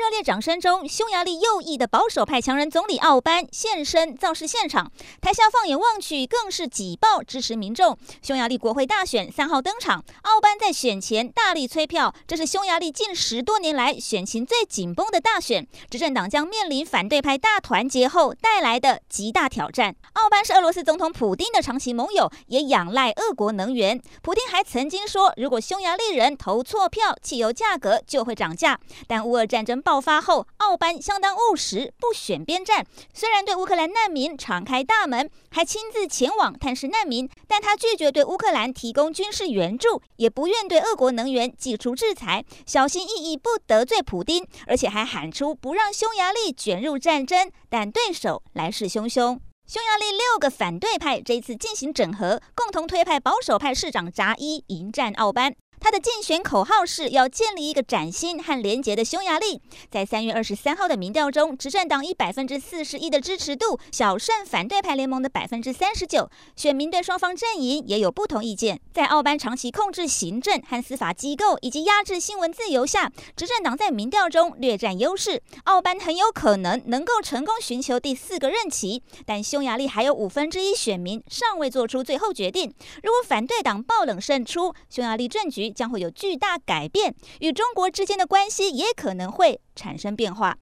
热烈掌声中，匈牙利右翼的保守派强人总理奥班现身造势现场，台下放眼望去，更是挤爆支持民众。匈牙利国会大选三号登场，奥班在选前大力催票，这是匈牙利近十多年来选情最紧绷的大选，执政党将面临反对派大团结后带来的极大挑战。奥班是俄罗斯总统普丁的长期盟友，也仰赖俄国能源。普丁还曾经说，如果匈牙利人投错票，汽油价格就会涨价。但乌俄战争爆爆发后，奥班相当务实，不选边站。虽然对乌克兰难民敞开大门，还亲自前往探视难民，但他拒绝对乌克兰提供军事援助，也不愿对俄国能源祭出制裁，小心翼翼不得罪普丁，而且还喊出不让匈牙利卷入战争。但对手来势汹汹，匈牙利六个反对派这次进行整合，共同推派保守派市长扎伊迎战奥班。他的竞选口号是要建立一个崭新和廉洁的匈牙利。在三月二十三号的民调中，执政党以百分之四十一的支持度小胜反对派联盟的百分之三十九。选民对双方阵营也有不同意见。在奥班长期控制行政和司法机构以及压制新闻自由下，执政党在民调中略占优势。奥班很有可能能够成功寻求第四个任期，但匈牙利还有五分之一选民尚未做出最后决定。如果反对党爆冷胜出，匈牙利政局将会有巨大改变，与中国之间的关系也可能会产生变化。